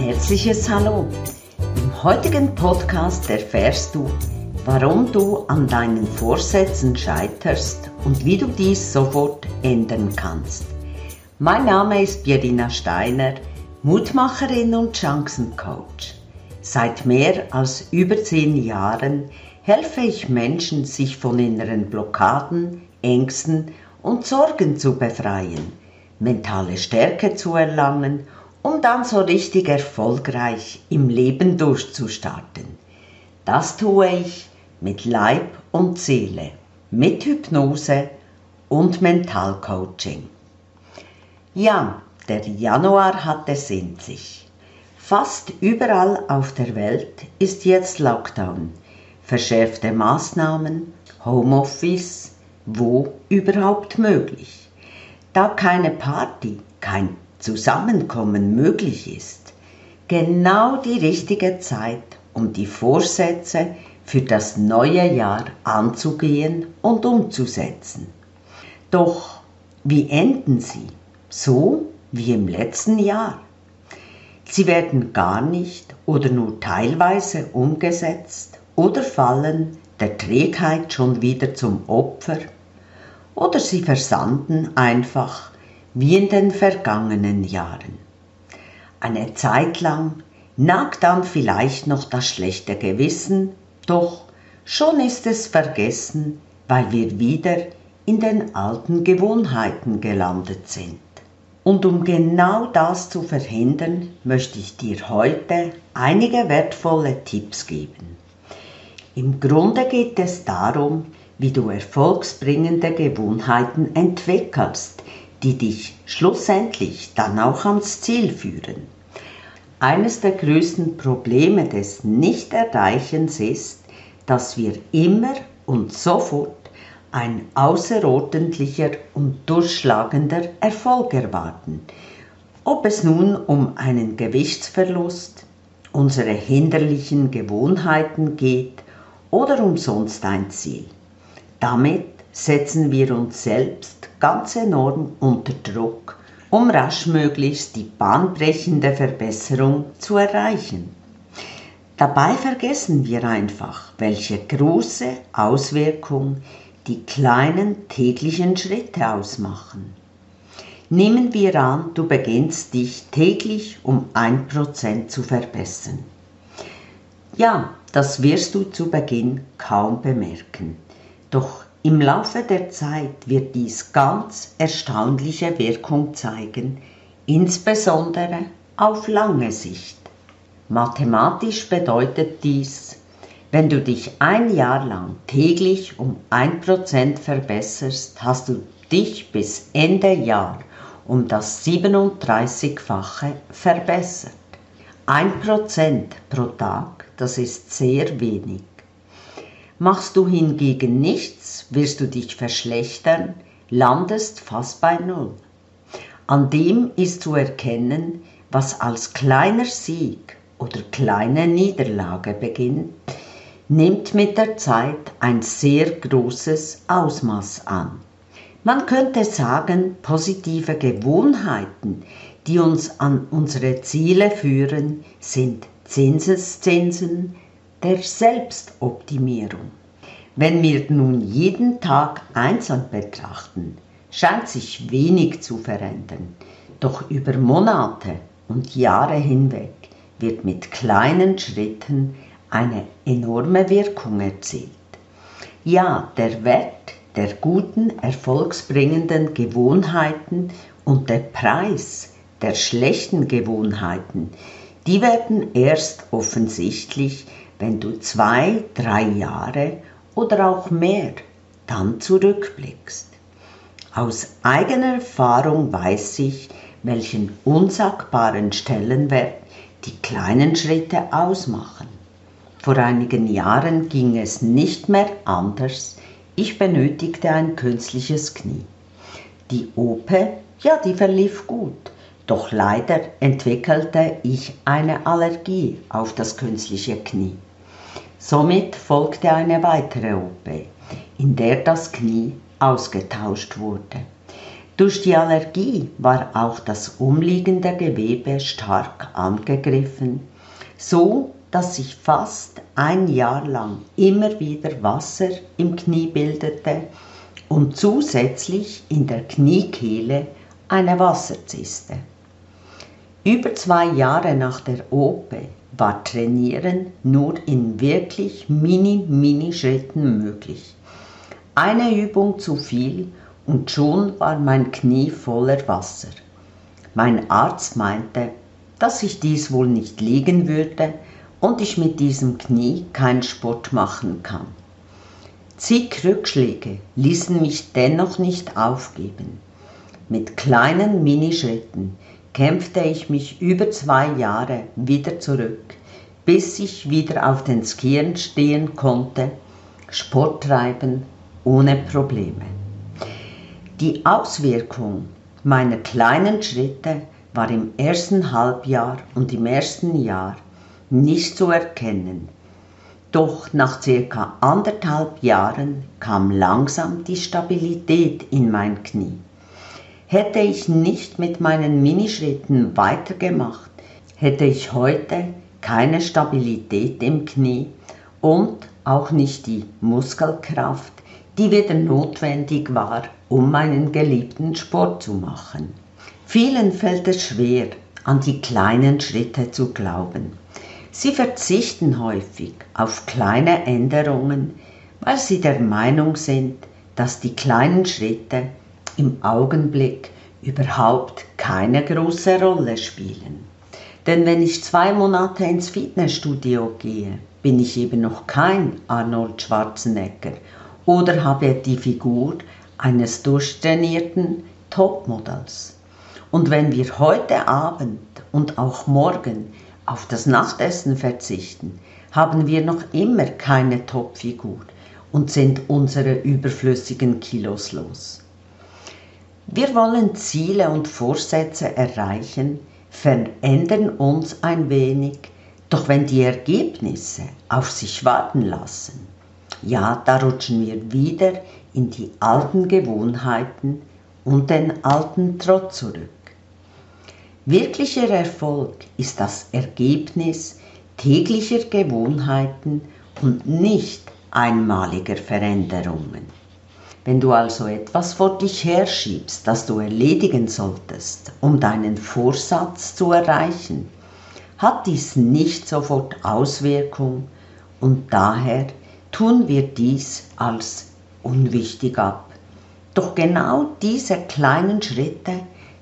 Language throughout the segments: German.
herzliches Hallo. Im heutigen Podcast erfährst du, warum du an deinen Vorsätzen scheiterst und wie du dies sofort ändern kannst. Mein Name ist Birina Steiner, Mutmacherin und Chancencoach. Seit mehr als über zehn Jahren helfe ich Menschen, sich von inneren Blockaden, Ängsten und Sorgen zu befreien, mentale Stärke zu erlangen um dann so richtig erfolgreich im Leben durchzustarten. Das tue ich mit Leib und Seele, mit Hypnose und Mentalcoaching. Ja, der Januar hat es in sich. Fast überall auf der Welt ist jetzt Lockdown, verschärfte Maßnahmen, Homeoffice, wo überhaupt möglich. Da keine Party, kein Zusammenkommen möglich ist, genau die richtige Zeit, um die Vorsätze für das neue Jahr anzugehen und umzusetzen. Doch wie enden sie? So wie im letzten Jahr. Sie werden gar nicht oder nur teilweise umgesetzt oder fallen der Trägheit schon wieder zum Opfer oder sie versanden einfach wie in den vergangenen Jahren. Eine Zeit lang nagt dann vielleicht noch das schlechte Gewissen, doch schon ist es vergessen, weil wir wieder in den alten Gewohnheiten gelandet sind. Und um genau das zu verhindern, möchte ich dir heute einige wertvolle Tipps geben. Im Grunde geht es darum, wie du erfolgsbringende Gewohnheiten entwickelst, die dich schlussendlich dann auch ans Ziel führen. Eines der größten Probleme des Nichterreichens ist, dass wir immer und sofort ein außerordentlicher und durchschlagender Erfolg erwarten. Ob es nun um einen Gewichtsverlust, unsere hinderlichen Gewohnheiten geht oder um sonst ein Ziel. Damit setzen wir uns selbst ganz enorm unter Druck, um raschmöglichst die bahnbrechende Verbesserung zu erreichen. Dabei vergessen wir einfach, welche große Auswirkung die kleinen täglichen Schritte ausmachen. Nehmen wir an, du beginnst dich täglich um ein Prozent zu verbessern. Ja, das wirst du zu Beginn kaum bemerken. Doch im Laufe der Zeit wird dies ganz erstaunliche Wirkung zeigen, insbesondere auf lange Sicht. Mathematisch bedeutet dies, wenn du dich ein Jahr lang täglich um 1% verbesserst, hast du dich bis Ende Jahr um das 37-fache verbessert. 1% pro Tag, das ist sehr wenig. Machst du hingegen nichts, wirst du dich verschlechtern, landest fast bei Null. An dem ist zu erkennen, was als kleiner Sieg oder kleine Niederlage beginnt, nimmt mit der Zeit ein sehr großes Ausmaß an. Man könnte sagen, positive Gewohnheiten, die uns an unsere Ziele führen, sind Zinseszinsen, der Selbstoptimierung. Wenn wir nun jeden Tag einzeln betrachten, scheint sich wenig zu verändern, doch über Monate und Jahre hinweg wird mit kleinen Schritten eine enorme Wirkung erzielt. Ja, der Wert der guten, erfolgsbringenden Gewohnheiten und der Preis der schlechten Gewohnheiten, die werden erst offensichtlich, wenn du zwei, drei Jahre oder auch mehr dann zurückblickst. Aus eigener Erfahrung weiß ich, welchen unsagbaren Stellenwert die kleinen Schritte ausmachen. Vor einigen Jahren ging es nicht mehr anders. Ich benötigte ein künstliches Knie. Die OP, ja, die verlief gut. Doch leider entwickelte ich eine Allergie auf das künstliche Knie. Somit folgte eine weitere OP, in der das Knie ausgetauscht wurde. Durch die Allergie war auch das umliegende Gewebe stark angegriffen, so dass sich fast ein Jahr lang immer wieder Wasser im Knie bildete und zusätzlich in der Kniekehle eine Wasserzyste. Über zwei Jahre nach der OP war Trainieren nur in wirklich mini-mini-Schritten möglich. Eine Übung zu viel und schon war mein Knie voller Wasser. Mein Arzt meinte, dass ich dies wohl nicht liegen würde und ich mit diesem Knie keinen Sport machen kann. Zig Rückschläge ließen mich dennoch nicht aufgeben. Mit kleinen Minischritten kämpfte ich mich über zwei Jahre wieder zurück, bis ich wieder auf den Skiern stehen konnte, Sport treiben ohne Probleme. Die Auswirkung meiner kleinen Schritte war im ersten Halbjahr und im ersten Jahr nicht zu erkennen. Doch nach circa anderthalb Jahren kam langsam die Stabilität in mein Knie. Hätte ich nicht mit meinen Minischritten weitergemacht, hätte ich heute keine Stabilität im Knie und auch nicht die Muskelkraft, die wieder notwendig war, um meinen geliebten Sport zu machen. Vielen fällt es schwer, an die kleinen Schritte zu glauben. Sie verzichten häufig auf kleine Änderungen, weil sie der Meinung sind, dass die kleinen Schritte im Augenblick überhaupt keine große Rolle spielen. Denn wenn ich zwei Monate ins Fitnessstudio gehe, bin ich eben noch kein Arnold Schwarzenegger oder habe die Figur eines durchtrainierten Topmodels. Und wenn wir heute Abend und auch morgen auf das Nachtessen verzichten, haben wir noch immer keine Topfigur und sind unsere überflüssigen Kilos los. Wir wollen Ziele und Vorsätze erreichen, verändern uns ein wenig, doch wenn die Ergebnisse auf sich warten lassen, ja, da rutschen wir wieder in die alten Gewohnheiten und den alten Trott zurück. Wirklicher Erfolg ist das Ergebnis täglicher Gewohnheiten und nicht einmaliger Veränderungen. Wenn du also etwas vor dich herschiebst, das du erledigen solltest, um deinen Vorsatz zu erreichen, hat dies nicht sofort Auswirkung und daher tun wir dies als unwichtig ab. Doch genau diese kleinen Schritte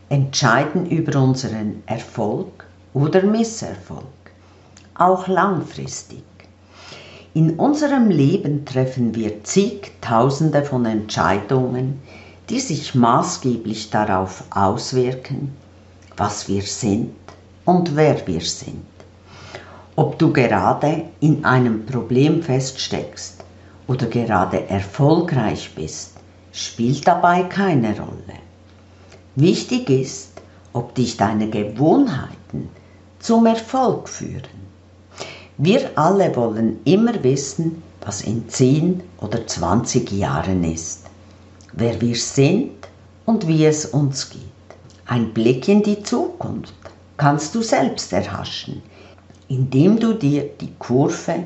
entscheiden über unseren Erfolg oder Misserfolg, auch langfristig. In unserem Leben treffen wir zigtausende von Entscheidungen, die sich maßgeblich darauf auswirken, was wir sind und wer wir sind. Ob du gerade in einem Problem feststeckst oder gerade erfolgreich bist, spielt dabei keine Rolle. Wichtig ist, ob dich deine Gewohnheiten zum Erfolg führen. Wir alle wollen immer wissen, was in 10 oder 20 Jahren ist, wer wir sind und wie es uns geht. Ein Blick in die Zukunft kannst du selbst erhaschen, indem du dir die Kurve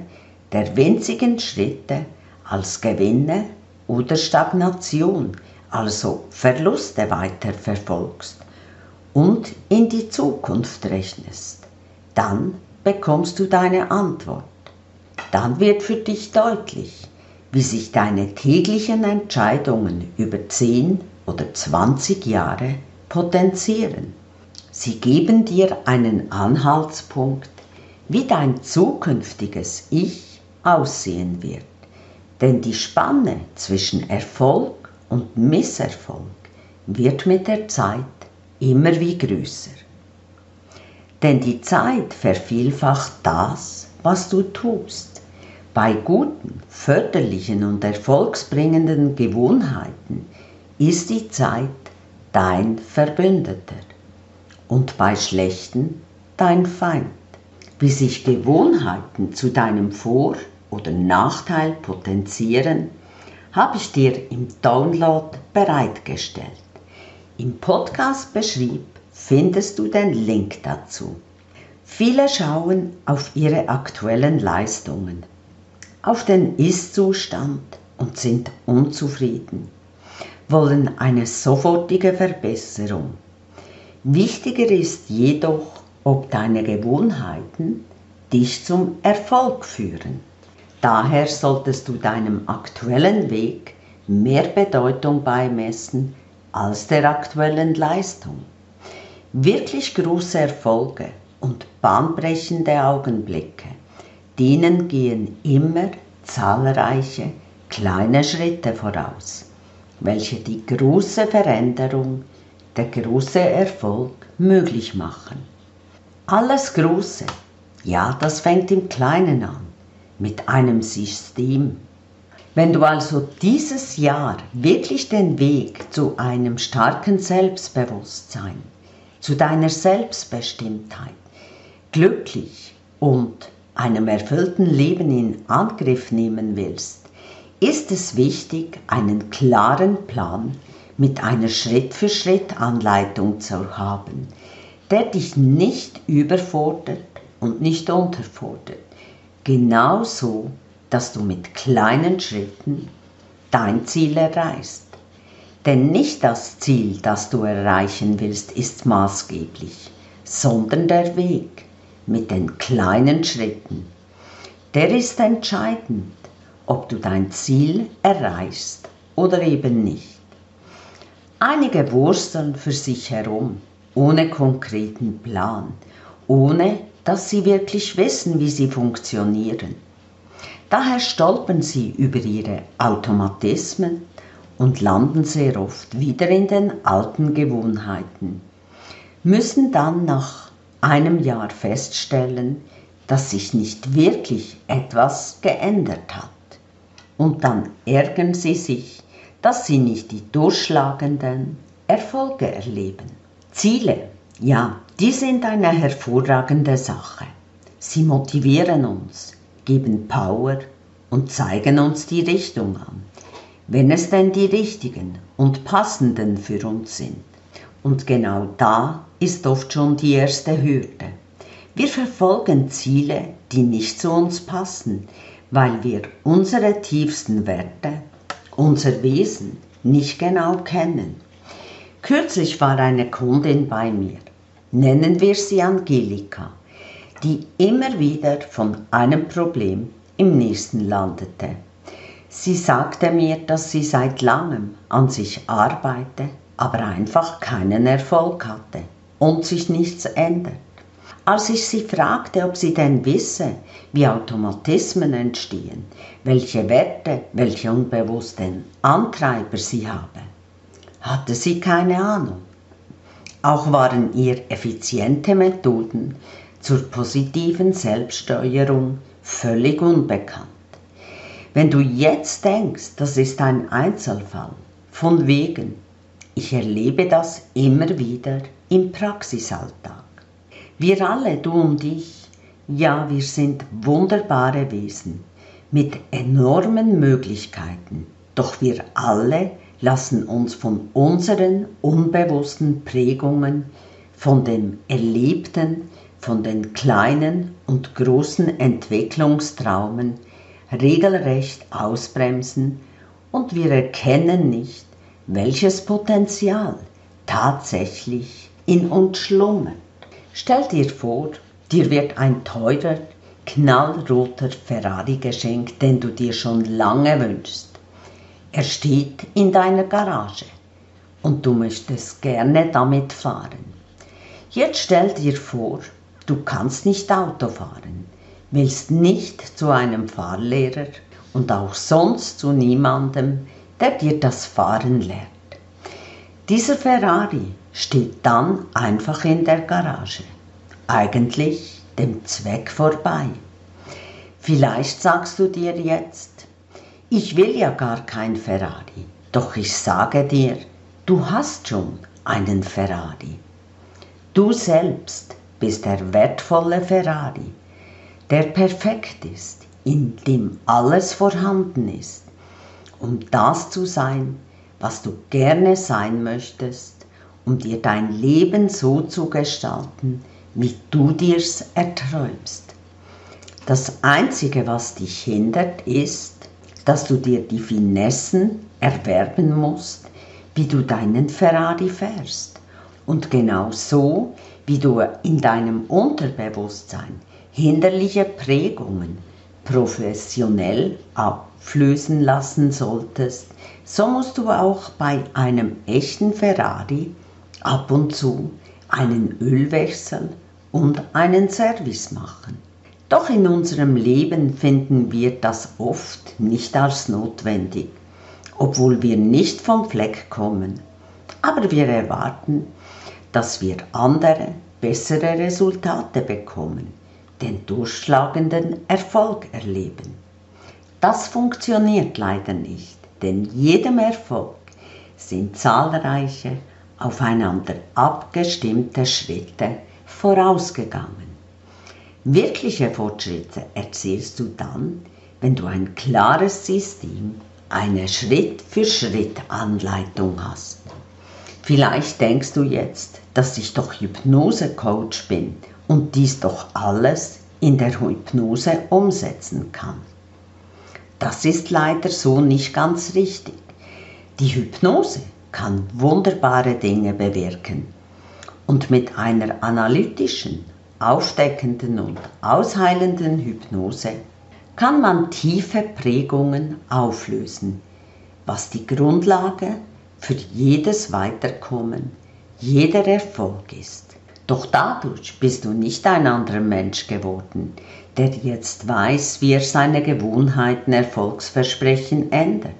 der winzigen Schritte als Gewinne oder Stagnation, also Verluste weiter verfolgst und in die Zukunft rechnest. Dann bekommst du deine Antwort. Dann wird für dich deutlich, wie sich deine täglichen Entscheidungen über 10 oder 20 Jahre potenzieren. Sie geben dir einen Anhaltspunkt, wie dein zukünftiges Ich aussehen wird. Denn die Spanne zwischen Erfolg und Misserfolg wird mit der Zeit immer wie größer. Denn die Zeit vervielfacht das, was du tust. Bei guten, förderlichen und erfolgsbringenden Gewohnheiten ist die Zeit dein Verbündeter und bei schlechten dein Feind wie sich Gewohnheiten zu deinem Vor- oder Nachteil potenzieren, habe ich dir im Download bereitgestellt. Im Podcast beschrieb findest du den Link dazu. Viele schauen auf ihre aktuellen Leistungen, auf den Ist-Zustand und sind unzufrieden, wollen eine sofortige Verbesserung. Wichtiger ist jedoch, ob deine Gewohnheiten dich zum Erfolg führen. Daher solltest du deinem aktuellen Weg mehr Bedeutung beimessen als der aktuellen Leistung. Wirklich große Erfolge und bahnbrechende Augenblicke, denen gehen immer zahlreiche kleine Schritte voraus, welche die große Veränderung, der große Erfolg möglich machen. Alles Große, ja, das fängt im Kleinen an, mit einem System. Wenn du also dieses Jahr wirklich den Weg zu einem starken Selbstbewusstsein, zu deiner Selbstbestimmtheit, glücklich und einem erfüllten Leben in Angriff nehmen willst, ist es wichtig, einen klaren Plan mit einer Schritt-für-Schritt-Anleitung zu haben, der dich nicht überfordert und nicht unterfordert. Genauso, dass du mit kleinen Schritten dein Ziel erreichst. Denn nicht das Ziel, das du erreichen willst, ist maßgeblich, sondern der Weg mit den kleinen Schritten. Der ist entscheidend, ob du dein Ziel erreichst oder eben nicht. Einige wursteln für sich herum, ohne konkreten Plan, ohne dass sie wirklich wissen, wie sie funktionieren. Daher stolpern sie über ihre Automatismen und landen sehr oft wieder in den alten Gewohnheiten, müssen dann nach einem Jahr feststellen, dass sich nicht wirklich etwas geändert hat. Und dann ärgern sie sich, dass sie nicht die durchschlagenden Erfolge erleben. Ziele ja, die sind eine hervorragende Sache. Sie motivieren uns, geben Power und zeigen uns die Richtung an, wenn es denn die richtigen und passenden für uns sind. Und genau da ist oft schon die erste Hürde. Wir verfolgen Ziele, die nicht zu uns passen, weil wir unsere tiefsten Werte, unser Wesen nicht genau kennen. Kürzlich war eine Kundin bei mir nennen wir sie Angelika, die immer wieder von einem Problem im nächsten landete. Sie sagte mir, dass sie seit langem an sich arbeite, aber einfach keinen Erfolg hatte und sich nichts ändert. Als ich sie fragte, ob sie denn wisse, wie Automatismen entstehen, welche Werte, welche unbewussten Antreiber sie habe, hatte sie keine Ahnung. Auch waren ihr effiziente Methoden zur positiven Selbststeuerung völlig unbekannt. Wenn du jetzt denkst, das ist ein Einzelfall, von wegen, ich erlebe das immer wieder im Praxisalltag. Wir alle, du und ich, ja, wir sind wunderbare Wesen mit enormen Möglichkeiten, doch wir alle lassen uns von unseren unbewussten Prägungen, von dem Erlebten, von den kleinen und großen Entwicklungstraumen regelrecht ausbremsen und wir erkennen nicht, welches Potenzial tatsächlich in uns schlummert. Stell dir vor, dir wird ein teurer, knallroter Ferrari geschenkt, den du dir schon lange wünschst. Er steht in deiner Garage und du möchtest gerne damit fahren. Jetzt stell dir vor, du kannst nicht Auto fahren, willst nicht zu einem Fahrlehrer und auch sonst zu niemandem, der dir das Fahren lehrt. Dieser Ferrari steht dann einfach in der Garage, eigentlich dem Zweck vorbei. Vielleicht sagst du dir jetzt, ich will ja gar kein Ferrari, doch ich sage dir, du hast schon einen Ferrari. Du selbst bist der wertvolle Ferrari, der perfekt ist, in dem alles vorhanden ist, um das zu sein, was du gerne sein möchtest um dir dein Leben so zu gestalten, wie du dir's erträumst. Das Einzige, was dich hindert, ist, dass du dir die Finessen erwerben musst, wie du deinen Ferrari fährst. Und genau so, wie du in deinem Unterbewusstsein hinderliche Prägungen professionell abflößen lassen solltest, so musst du auch bei einem echten Ferrari ab und zu einen Ölwechsel und einen Service machen. Doch in unserem Leben finden wir das oft nicht als notwendig, obwohl wir nicht vom Fleck kommen. Aber wir erwarten, dass wir andere, bessere Resultate bekommen, den durchschlagenden Erfolg erleben. Das funktioniert leider nicht, denn jedem Erfolg sind zahlreiche, aufeinander abgestimmte Schritte vorausgegangen. Wirkliche Fortschritte erzielst du dann, wenn du ein klares System, eine Schritt-für-Schritt-Anleitung hast. Vielleicht denkst du jetzt, dass ich doch Hypnose-Coach bin und dies doch alles in der Hypnose umsetzen kann. Das ist leider so nicht ganz richtig. Die Hypnose kann wunderbare Dinge bewirken und mit einer analytischen aufdeckenden und ausheilenden Hypnose kann man tiefe Prägungen auflösen, was die Grundlage für jedes Weiterkommen, jeder Erfolg ist. Doch dadurch bist du nicht ein anderer Mensch geworden, der jetzt weiß, wie er seine Gewohnheiten Erfolgsversprechen ändert.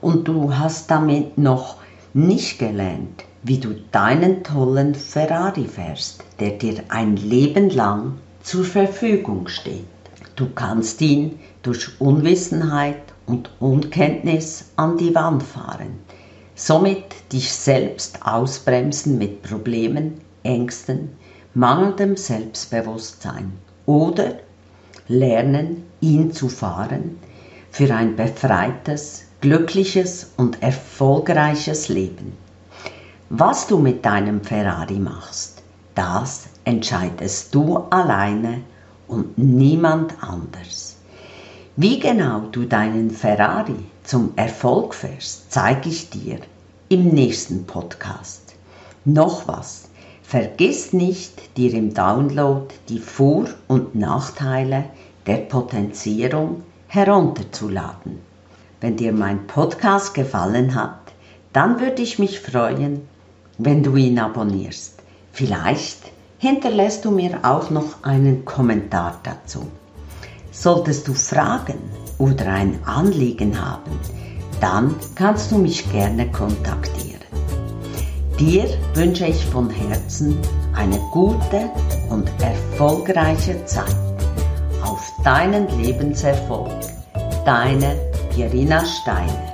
Und du hast damit noch nicht gelernt, wie du deinen tollen Ferrari fährst, der dir ein Leben lang zur Verfügung steht. Du kannst ihn durch Unwissenheit und Unkenntnis an die Wand fahren, somit dich selbst ausbremsen mit Problemen, Ängsten, mangelndem Selbstbewusstsein oder lernen, ihn zu fahren für ein befreites, glückliches und erfolgreiches Leben. Was du mit deinem Ferrari machst, das entscheidest du alleine und niemand anders. Wie genau du deinen Ferrari zum Erfolg fährst, zeige ich dir im nächsten Podcast. Noch was, vergiss nicht, dir im Download die Vor- und Nachteile der Potenzierung herunterzuladen. Wenn dir mein Podcast gefallen hat, dann würde ich mich freuen, wenn du ihn abonnierst. Vielleicht hinterlässt du mir auch noch einen Kommentar dazu. Solltest du Fragen oder ein Anliegen haben, dann kannst du mich gerne kontaktieren. Dir wünsche ich von Herzen eine gute und erfolgreiche Zeit. Auf deinen Lebenserfolg. Deine Irina Steiner.